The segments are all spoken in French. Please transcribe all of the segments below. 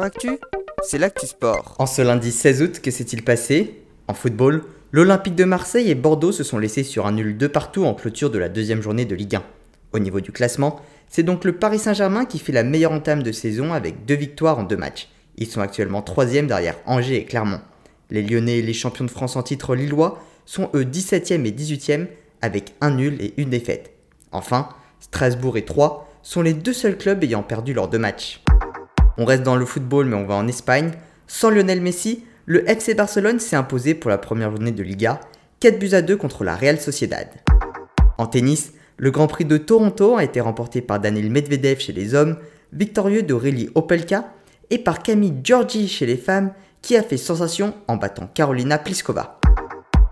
Actu, c'est l'actu sport. En ce lundi 16 août, que s'est-il passé? En football, l'Olympique de Marseille et Bordeaux se sont laissés sur un nul de partout en clôture de la deuxième journée de Ligue 1. Au niveau du classement, c'est donc le Paris Saint-Germain qui fait la meilleure entame de saison avec deux victoires en deux matchs. Ils sont actuellement troisième derrière Angers et Clermont. Les Lyonnais et les champions de France en titre lillois sont eux 17e et 18e avec un nul et une défaite. Enfin, Strasbourg et Troyes sont les deux seuls clubs ayant perdu leurs deux matchs. On reste dans le football mais on va en Espagne. Sans Lionel Messi, le FC Barcelone s'est imposé pour la première journée de Liga, 4 buts à 2 contre la Real Sociedad. En tennis, le Grand Prix de Toronto a été remporté par Daniel Medvedev chez les hommes, victorieux d'Aurélie Opelka, et par Camille Giorgi chez les femmes, qui a fait sensation en battant Carolina Pliskova.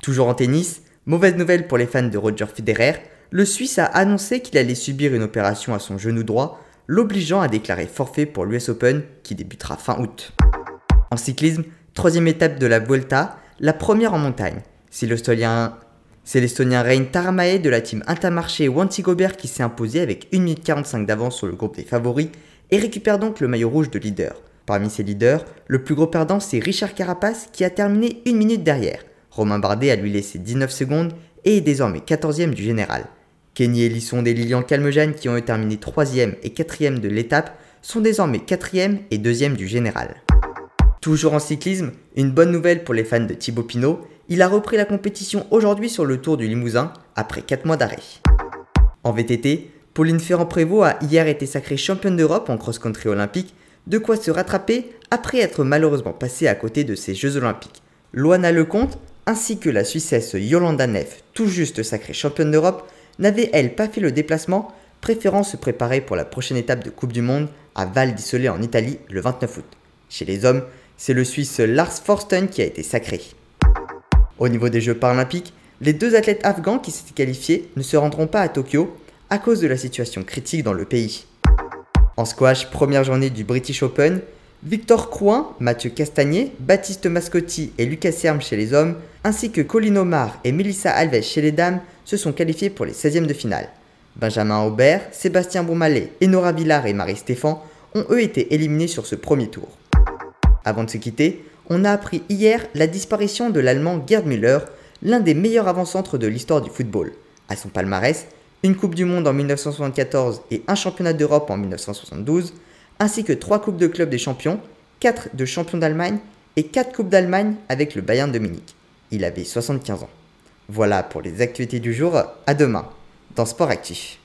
Toujours en tennis, mauvaise nouvelle pour les fans de Roger Federer, le Suisse a annoncé qu'il allait subir une opération à son genou droit, l'obligeant à déclarer forfait pour l'US Open qui débutera fin août. En cyclisme, troisième étape de la Vuelta, la première en montagne. C'est l'Estonien Rein Taramae de la team Intermarché Wanty Gobert qui s'est imposé avec 1 minute 45 d'avance sur le groupe des favoris et récupère donc le maillot rouge de leader. Parmi ses leaders, le plus gros perdant c'est Richard Carapace qui a terminé une minute derrière. Romain Bardet a lui laissé 19 secondes et est désormais 14e du général. Kenny Elisson et Lilian Calmejane qui ont terminé 3e et 4e de l'étape sont désormais 4e et 2e du général. Toujours en cyclisme, une bonne nouvelle pour les fans de Thibaut Pinot, il a repris la compétition aujourd'hui sur le Tour du Limousin après 4 mois d'arrêt. En VTT, Pauline Ferrand-Prévot a hier été sacrée championne d'Europe en cross-country olympique, de quoi se rattraper après être malheureusement passée à côté de ces Jeux olympiques. Loana Lecomte, ainsi que la Suissesse Yolanda Neff, tout juste sacrée championne d'Europe, n'avait elle pas fait le déplacement, préférant se préparer pour la prochaine étape de Coupe du Monde à Val d'Isole en Italie le 29 août. Chez les hommes, c'est le Suisse Lars Forsten qui a été sacré. Au niveau des Jeux paralympiques, les deux athlètes afghans qui s'étaient qualifiés ne se rendront pas à Tokyo à cause de la situation critique dans le pays. En squash, première journée du British Open, Victor Crouin, Mathieu Castagnier, Baptiste Mascotti et Lucas Serme chez les hommes, ainsi que Colin Omar et Melissa Alves chez les dames, se sont qualifiés pour les 16e de finale. Benjamin Aubert, Sébastien Beaumalet, Enora Villard et Marie Stéphan ont eux été éliminés sur ce premier tour. Avant de se quitter, on a appris hier la disparition de l'allemand Gerd Müller, l'un des meilleurs avant-centres de l'histoire du football. À son palmarès, une Coupe du Monde en 1974 et un championnat d'Europe en 1972, ainsi que 3 Coupes de club des champions, 4 de champion d'Allemagne et 4 Coupes d'Allemagne avec le Bayern de Munich. Il avait 75 ans. Voilà pour les actualités du jour, à demain dans Sport Actif.